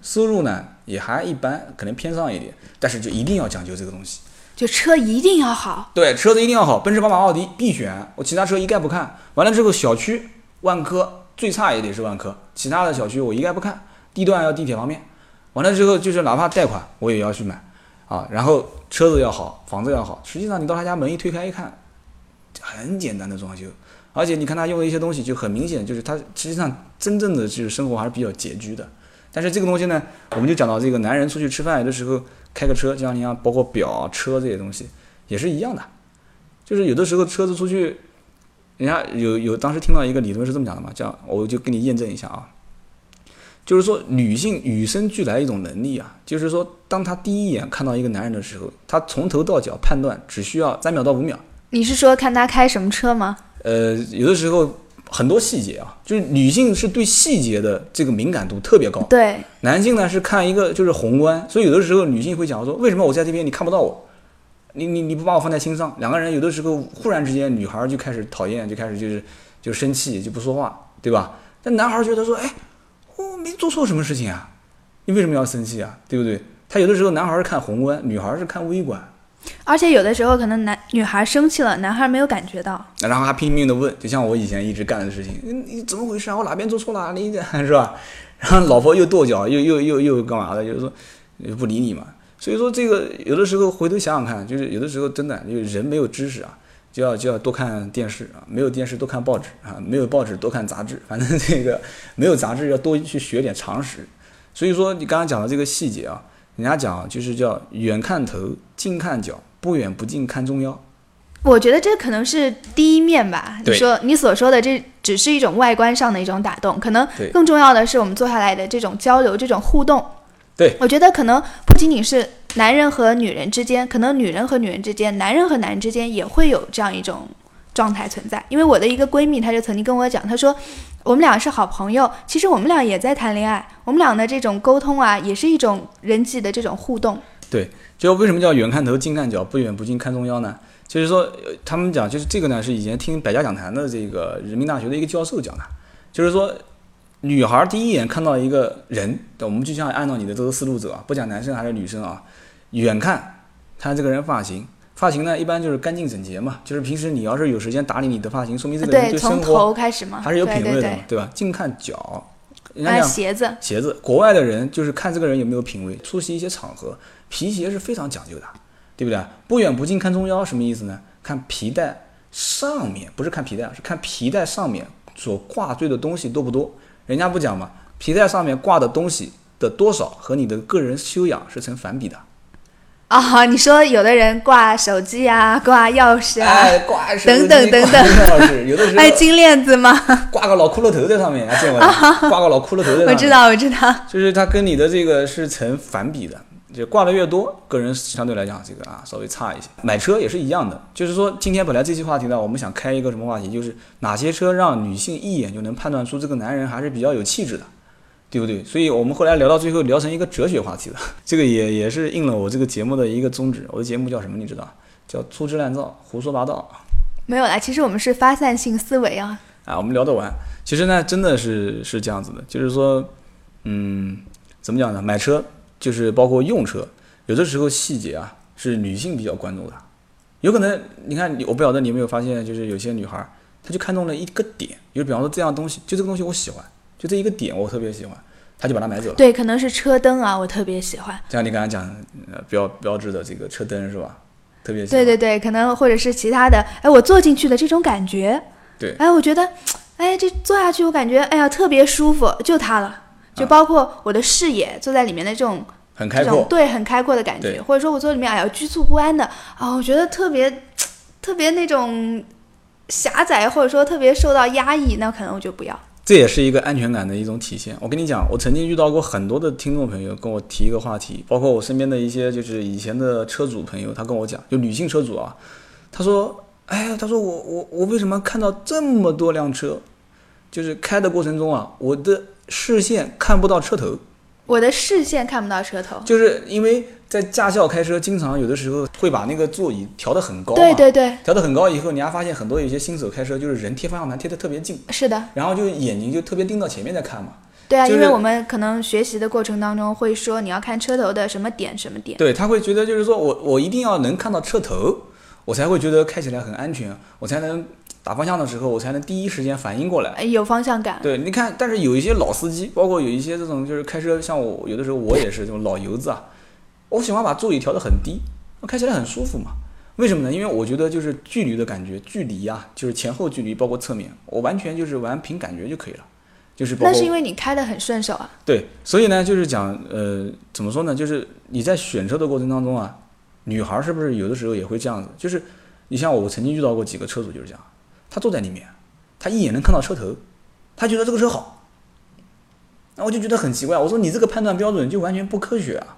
收入呢也还一般，可能偏上一点，但是就一定要讲究这个东西。就车一定要好，对，车子一定要好，奔驰、宝马、奥迪必选，我其他车一概不看。完了之后，小区万科最差也得是万科，其他的小区我一概不看。地段要地铁旁边，完了之后就是哪怕贷款我也要去买啊。然后车子要好，房子要好。实际上你到他家门一推开一看，很简单的装修，而且你看他用的一些东西就很明显，就是他实际上真正的就是生活还是比较拮据的。但是这个东西呢，我们就讲到这个男人出去吃饭有的时候。开个车，就像你像包括表、车这些东西，也是一样的。就是有的时候车子出去，人家有有当时听到一个理论是这么讲的嘛，叫我就给你验证一下啊。就是说，女性与生俱来一种能力啊，就是说，当她第一眼看到一个男人的时候，她从头到脚判断只需要三秒到五秒。你是说看他开什么车吗？呃，有的时候。很多细节啊，就是女性是对细节的这个敏感度特别高。对，男性呢是看一个就是宏观，所以有的时候女性会讲说，为什么我在这边你看不到我？你你你不把我放在心上？两个人有的时候忽然之间，女孩就开始讨厌，就开始就是就生气，就不说话，对吧？但男孩觉得说，哎，我没做错什么事情啊，你为什么要生气啊？对不对？他有的时候男孩是看宏观，女孩是看微观。而且有的时候可能男女孩生气了，男孩没有感觉到，然后还拼命的问，就像我以前一直干的事情，你你怎么回事啊？我哪边做错了？你 是吧？然后老婆又跺脚，又又又又干嘛的？就是说不理你嘛。所以说这个有的时候回头想想看，就是有的时候真的，就是人没有知识啊，就要就要多看电视啊，没有电视多看报纸啊，没有报纸多看杂志，反正这个没有杂志要多去学点常识。所以说你刚刚讲的这个细节啊。人家讲就是叫远看头，近看脚，不远不近看中腰。我觉得这可能是第一面吧。你说你所说的这只是一种外观上的一种打动，可能更重要的是我们坐下来的这种交流、这种互动。对，我觉得可能不仅仅是男人和女人之间，可能女人和女人之间，男人和男人之间也会有这样一种状态存在。因为我的一个闺蜜，她就曾经跟我讲，她说。我们俩是好朋友，其实我们俩也在谈恋爱。我们俩的这种沟通啊，也是一种人际的这种互动。对，就为什么叫远看头近看脚，不远不近看中央呢？就是说，他们讲就是这个呢，是以前听百家讲坛的这个人民大学的一个教授讲的，就是说，女孩第一眼看到一个人，我们就像按照你的这个思路走啊，不讲男生还是女生啊，远看看这个人发型。发型呢，一般就是干净整洁嘛，就是平时你要是有时间打理你的发型，说明这个人对生活还是有品味的，对吧？近看脚，人家讲鞋子，鞋子，国外的人就是看这个人有没有品味，出席一些场合，皮鞋是非常讲究的，对不对？不远不近看中腰，什么意思呢？看皮带上面，不是看皮带，是看皮带上面所挂坠的东西多不多。人家不讲嘛，皮带上面挂的东西的多少和你的个人修养是成反比的。啊，你说有的人挂手机啊，挂钥匙啊，挂等等等等，钥匙，有的时候还 金链子吗？挂个老骷髅头在上面，见过吗？挂个老骷髅头在上面，我知道，我知道，就是它跟你的这个是成反比的，就挂的越多，个人相对来讲这个啊稍微差一些。买车也是一样的，就是说今天本来这期话题呢，我们想开一个什么话题，就是哪些车让女性一眼就能判断出这个男人还是比较有气质的。对不对？所以我们后来聊到最后，聊成一个哲学话题了。这个也也是应了我这个节目的一个宗旨。我的节目叫什么？你知道？叫粗制滥造、胡说八道。没有啦，其实我们是发散性思维啊。啊，我们聊得完。其实呢，真的是是这样子的，就是说，嗯，怎么讲呢？买车就是包括用车，有的时候细节啊是女性比较关注的。有可能你看，我不晓得你有没有发现，就是有些女孩她就看中了一个点，就比方说这样东西，就这个东西我喜欢。就这一个点，我特别喜欢，她就把它买走了。对，可能是车灯啊，我特别喜欢。像你刚才讲，呃，标标志的这个车灯是吧？特别喜欢。对对对，可能或者是其他的，哎，我坐进去的这种感觉，对，哎，我觉得，哎，这坐下去我感觉，哎呀，特别舒服，就它了。就包括我的视野，坐在里面的这种很开阔，对，很开阔的感觉，或者说我坐里面，哎呀，局促不安的啊，我觉得特别特别那种狭窄，或者说特别受到压抑，那可能我就不要。这也是一个安全感的一种体现。我跟你讲，我曾经遇到过很多的听众朋友跟我提一个话题，包括我身边的一些就是以前的车主朋友，他跟我讲，就女性车主啊，他说，哎，他说我我我为什么看到这么多辆车，就是开的过程中啊，我的视线看不到车头，我的视线看不到车头。就是因为在驾校开车，经常有的时候会把那个座椅调得很高嘛，对对对，调得很高以后，你还发现很多有些新手开车就是人贴方向盘贴得特别近，是的，然后就眼睛就特别盯到前面在看嘛。对啊，就是因为我们可能学习的过程当中会说你要看车头的什么点什么点。对他会觉得就是说我我一定要能看到车头，我才会觉得开起来很安全，我才能打方向的时候我才能第一时间反应过来。哎有方向感。对，你看，但是有一些老司机，包括有一些这种就是开车，像我有的时候我也是这种老油子啊，我喜欢把座椅调得很低，开起来很舒服嘛。为什么呢？因为我觉得就是距离的感觉，距离啊，就是前后距离，包括侧面，我完全就是玩凭感觉就可以了，就是包括那是因为你开得很顺手啊。对，所以呢，就是讲，呃，怎么说呢？就是你在选车的过程当中啊，女孩是不是有的时候也会这样子？就是你像我曾经遇到过几个车主就是这样，他坐在里面，他一眼能看到车头，他觉得这个车好，那我就觉得很奇怪，我说你这个判断标准就完全不科学啊。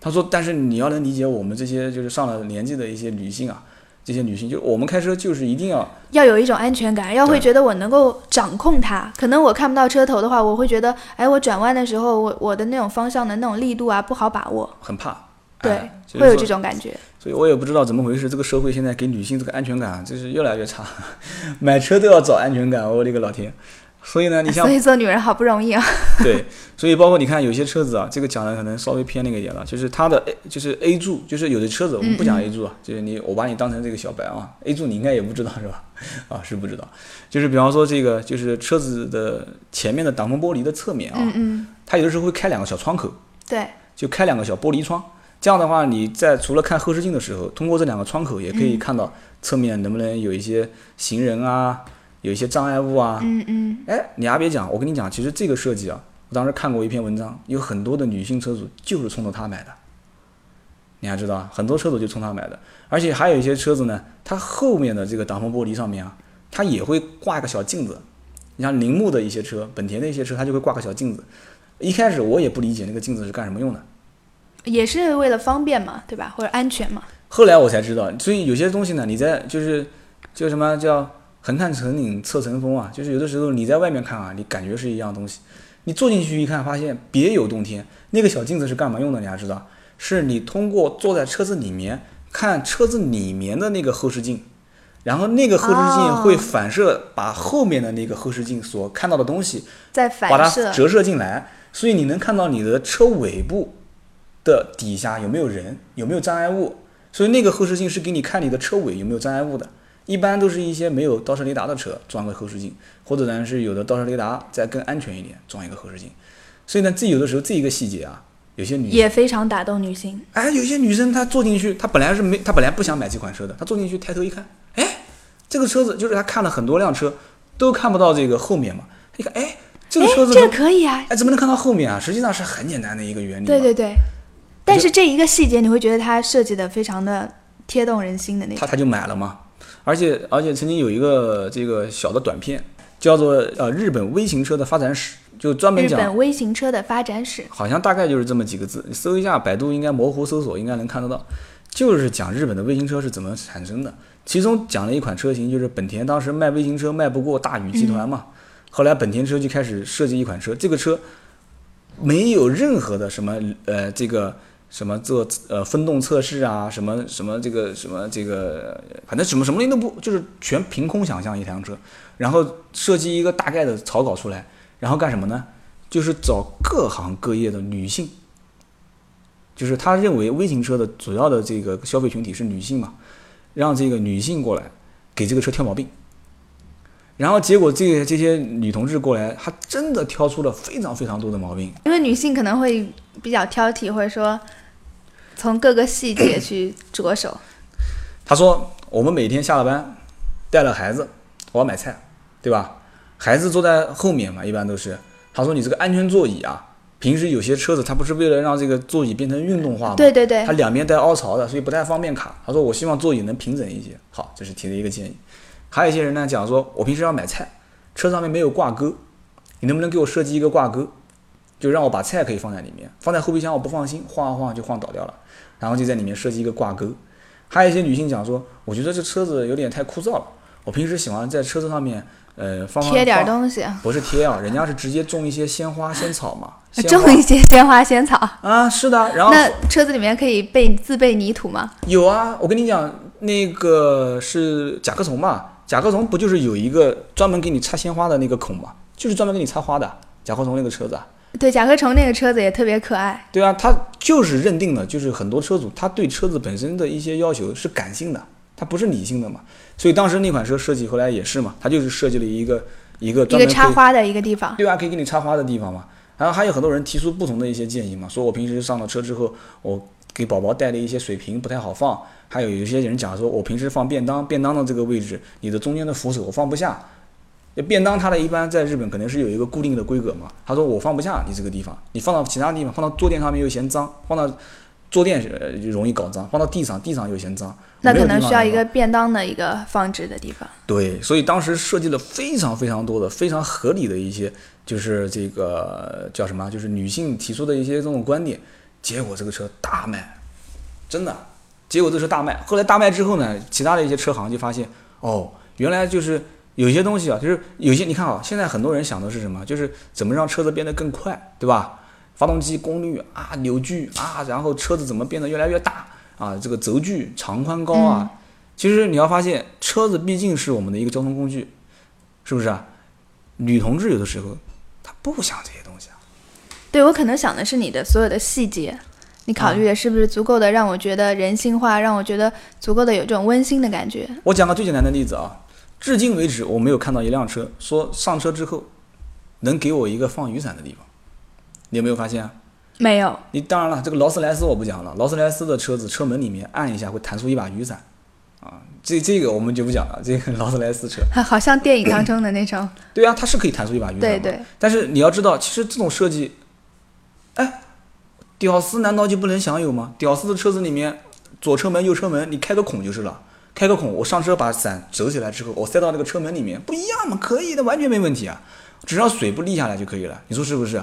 他说，但是你要能理解我们这些就是上了年纪的一些女性啊，这些女性就我们开车就是一定要要有一种安全感，要会觉得我能够掌控它。可能我看不到车头的话，我会觉得，哎，我转弯的时候，我我的那种方向的那种力度啊不好把握，很怕，对哎，就是会有这种感觉。所以我也不知道怎么回事，这个社会现在给女性这个安全感啊就是越来越差，买车都要找安全感，我的个老天！所以呢，你像 所以做女人好不容易啊。对，所以包括你看有些车子啊，这个讲的可能稍微偏那个一点了，就是它的 A 就是 A 柱，就是有的车子我们不讲 A 柱啊，就是你我把你当成这个小白啊，A 柱你应该也不知道是吧？啊，是不知道，就是比方说这个就是车子的前面的挡风玻璃的侧面啊，嗯嗯，它有的时候会开两个小窗口，对，就开两个小玻璃窗。这样的话，你在除了看后视镜的时候，通过这两个窗口也可以看到侧面能不能有一些行人啊，有一些障碍物啊。嗯嗯，哎，你还别讲，我跟你讲，其实这个设计啊，我当时看过一篇文章，有很多的女性车主就是冲着它买的。你还知道啊，很多车主就冲它买的，而且还有一些车子呢，它后面的这个挡风玻璃上面啊，它也会挂一个小镜子。你像铃木的一些车，本田的一些车，它就会挂个小镜子。一开始我也不理解那个镜子是干什么用的。也是为了方便嘛，对吧？或者安全嘛。后来我才知道，所以有些东西呢，你在就是叫什么叫横看成岭侧成峰啊，就是有的时候你在外面看啊，你感觉是一样东西，你坐进去一看，发现别有洞天。那个小镜子是干嘛用的？你还知道？是你通过坐在车子里面看车子里面的那个后视镜，然后那个后视镜哦会反射把后面的那个后视镜所看到的东西在把它反射，折射进来，所以你能看到你的车尾部的底下有没有人，有没有障碍物。所以那个后视镜是给你看你的车尾有没有障碍物的。一般都是一些没有倒车雷达的车装个后视镜，或者呢是有的倒车雷达再更安全一点装一个后视镜。所以呢，这有的时候这一个细节啊，有些女也非常打动女性。哎，有些女生她坐进去，她本来是没，她本来不想买这款车的，她坐进去抬头一看，哎，这个车子就是她看了很多辆车，都看不到这个后面嘛，一看，哎，这个哎车子，这个可以啊，哎，怎么能看到后面啊？实际上是很简单的一个原理。对对对。但是这一个细节，你会觉得它设计的非常的贴动人心的那种。他他就买了嘛。而且而且曾经有一个这个小的短片，叫做呃日本微型车的发展史，就专门讲，日本微型车的发展史，好像大概就是这么几个字，你搜一下百度应该模糊搜索应该能看得到，就是讲日本的微型车是怎么产生的。其中讲了一款车型，就是本田当时卖微型车卖不过大宇集团嘛，后来本田车就开始设计一款车，这个车没有任何的什么呃这个什么做呃分动测试啊，什么什么这个什么这个，反正什么什么东西都不，就是全凭空想象一辆车，然后设计一个大概的草稿出来，然后干什么呢？就是找各行各业的女性，就是他认为微型车的主要的这个消费群体是女性嘛，让这个女性过来给这个车挑毛病，然后结果这个这些女同志过来，她真的挑出了非常非常多的毛病。因为女性可能会比较挑剔，或者说从各个细节去着手。他说：“我们每天下了班，带了孩子，我要买菜，对吧？孩子坐在后面嘛，一般都是。他说你这个安全座椅啊，平时有些车子它不是为了让这个座椅变成运动化嘛，对对对它，两边带凹槽的，所以不太方便卡。他说我希望座椅能平整一些。好，这是提的一个建议。还有一些人呢讲说，我平时要买菜，车上面没有挂钩，你能不能给我设计一个挂钩，就让我把菜可以放在里面，放在后备箱我不放心，晃啊晃就晃倒掉了，然后就在里面设计一个挂钩。还有一些女性讲说，我觉得这车子有点太枯燥了，我平时喜欢在车子上面呃，放放贴点东西，不是贴啊，人家是直接种一些鲜花仙草嘛，种一些鲜花仙草。啊，是的，然后那车子里面可以备自备泥土吗？有啊，我跟你讲，那个是甲壳虫嘛，甲壳虫不就是有一个专门给你插鲜花的那个孔嘛，就是专门给你插花的甲壳虫那个车子啊。对，甲壳虫那个车子也特别可爱。对啊，他就是认定了，就是很多车主他对车子本身的一些要求是感性的，它不是理性的嘛。所以当时那款车设计后来也是嘛，它就是设计了一个一个一个插花的一个地方，对啊，可以给你插花的地方嘛。然后还有很多人提出不同的一些建议嘛，说我平时上了车之后，我给宝宝带的一些水瓶不太好放，还有有一些人讲说我平时放便当，便当的这个位置，你的中间的扶手我放不下。便当它的一般在日本可能是有一个固定的规格嘛，他说我放不下你这个地方，你放到其他地方，放到坐垫上面又嫌脏，放到坐垫呃就容易搞脏，放到地上地上又嫌脏，那可能需要一个便当的一个放置的地方。对，所以当时设计了非常非常多的非常合理的一些，就是这个叫什么，就是女性提出的一些这种观点。结果这个车大卖，真的。结果这车大卖，后来大卖之后呢，其他的一些车行就发现，哦，原来就是有些东西啊，就是有些你看啊，现在很多人想的是什么？就是怎么让车子变得更快，对吧？发动机功率啊，扭矩啊，然后车子怎么变得越来越大啊？这个轴距长宽高啊，其实你要发现，车子毕竟是我们的一个交通工具，是不是啊？女同志有的时候她不想这些东西啊。对我可能想的是你的所有的细节，你考虑的是不是足够的让我觉得人性化，让我觉得足够的有这种温馨的感觉？我讲个最简单的例子啊，至今为止我没有看到一辆车说上车之后能给我一个放雨伞的地方，你有没有发现啊？没有，你当然了，这个劳斯莱斯我不讲了，劳斯莱斯的车子车门里面按一下会弹出一把雨伞，啊，这这个我们就不讲了，这个劳斯莱斯车，好像电影当中的那种。对啊，它是可以弹出一把雨伞嘛对对，但是你要知道，其实这种设计，哎，屌丝难道就不能享有吗？屌丝的车子里面左车门、右车门，你开个孔就是了。开个孔，我上车把伞折起来之后，我塞到那个车门里面，不一样吗？可以的，完全没问题啊，只要水不沥下来就可以了。你说是不是？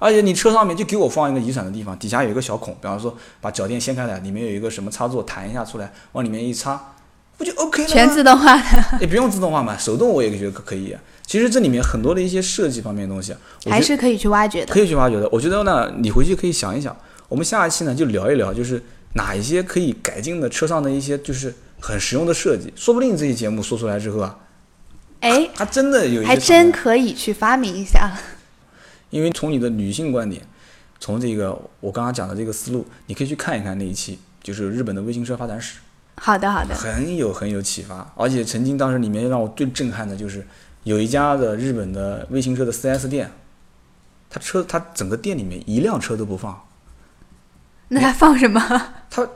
而且你车上面就给我放一个雨伞的地方，底下有一个小孔，比方说把脚垫掀开来，里面有一个什么插座，弹一下出来，往里面一插，不就 OK 了吗？全自动化的，也不用自动化嘛，手动我也觉得可可以啊。其实这里面很多的一些设计方面的东西还是可以去挖掘的。可以去挖掘的。我觉得呢，你回去可以想一想，我们下一期呢就聊一聊，就是哪一些可以改进的车上的一些就是很实用的设计，说不定这期节目说出来之后啊，哎，还真的有一还真可以去发明一下。因为从你的女性观点，从这个我刚刚讲的这个思路，你可以去看一看那一期，就是日本的微型车发展史，好的，好的。很有很有启发。而且曾经当时里面让我最震撼的就是有一家的日本的微型车的 4S 店，他车他整个店里面一辆车都不放，那他放什么？他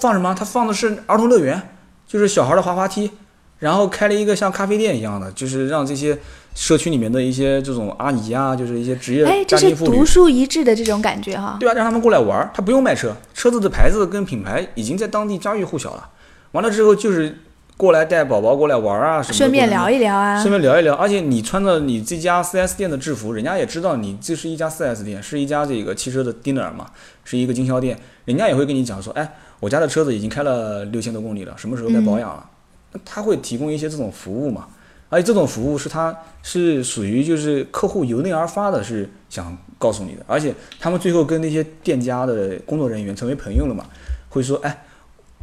放什么？他放的是儿童乐园，就是小孩的滑滑梯，然后开了一个像咖啡店一样的，就是让这些社区里面的一些这种阿姨啊，就是一些职哎，业这是家庭妇女独，树一帜的这种感觉哈。对啊，让他们过来玩儿，他不用卖车，车子的牌子跟品牌已经在当地家喻户晓了。完了之后就是过来带宝宝过来玩儿啊什么的，顺便聊一聊啊顺。便聊一聊。而且你穿着你这家 4S 店的制服，人家也知道你这是一家 4S 店，是一家这个汽车的 dealer 嘛，是一个经销店，人家也会跟你讲说，哎，我家的车子已经开了六千多公里了，什么时候该保养了？那他会提供一些这种服务嘛。而且这种服务是他是属于就是客户由内而发的，是想告诉你的，而且他们最后跟那些店家的工作人员成为朋友了嘛，会说，哎，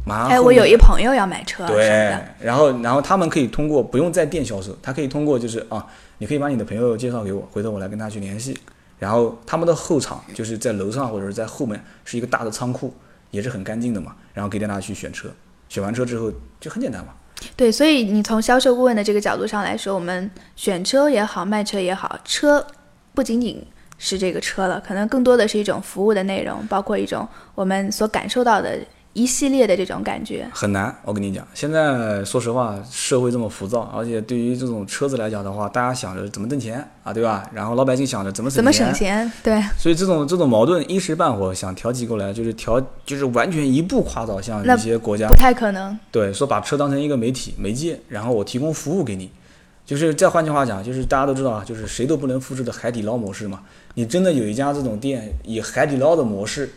马上哎，我有一朋友要买车对，，然后然后他们可以通过不用在店销售，他可以通过就是啊，你可以把你的朋友介绍给我，回头我来跟他去联系。然后他们的后场就是在楼上或者是在后面是一个大的仓库，也是很干净的嘛。然后给大家去选车，选完车之后就很简单嘛。对，所以你从销售顾问的这个角度上来说，我们选车也好，卖车也好，车不仅仅是这个车了，可能更多的是一种服务的内容，包括一种我们所感受到的一系列的这种感觉。很难，我跟你讲，现在说实话，社会这么浮躁，而且对于这种车子来讲的话，大家想着怎么挣钱啊，对吧？然后老百姓想着怎么省怎么省钱？对，所以这种这种矛盾一时半会想调剂过来，就是调就是完全一步跨到像那一些国家不太可能。对，说把车当成一个媒体媒介，然后我提供服务给你，就是再换句话讲，就是大家都知道啊，就是谁都不能复制的海底捞模式嘛。你真的有一家这种店以海底捞的模式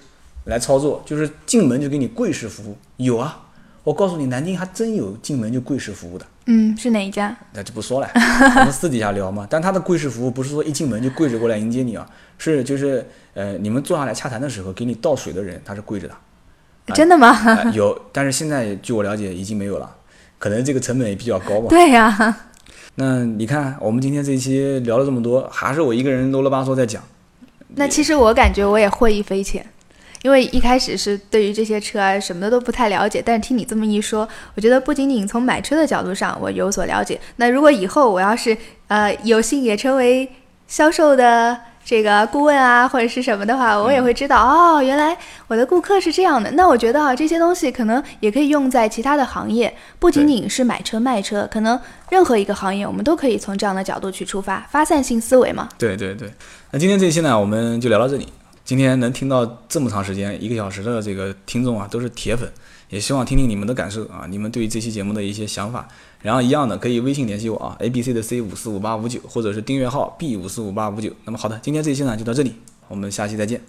来操作，就是进门就给你跪式服务，有啊，我告诉你，南京还真有进门就跪式服务的。嗯，是哪一家？那就不说了，我们私底下聊嘛。但他的跪式服务不是说一进门就跪着过来迎接你啊，是就是呃，你们坐下来洽谈的时候，给你倒水的人他是跪着的。真的吗？呃有，但是现在据我了解已经没有了，可能这个成本也比较高吧。对呀、那你看，我们今天这一期聊了这么多，还是我一个人啰啰巴嗦在讲。那其实我感觉我也获益匪浅，因为一开始是对于这些车啊什么的都不太了解，但是听你这么一说，我觉得不仅仅从买车的角度上我有所了解，那如果以后我要是呃有幸也成为销售的这个顾问啊或者是什么的话，我也会知道、哦，原来我的顾客是这样的。那我觉得啊这些东西可能也可以用在其他的行业，不仅仅是买车卖车，可能任何一个行业我们都可以从这样的角度去出发，发散性思维嘛。对对对，那今天这期呢，我们就聊到这里。今天能听到这么长时间，一个小时的这个听众啊，都是铁粉，也希望听听你们的感受啊，你们对于这期节目的一些想法。然后一样的，可以微信联系我啊，A B C 的 C 五四五八五九，或者是订阅号 B 五四五八五九。那么好的，今天这期呢就到这里，我们下期再见。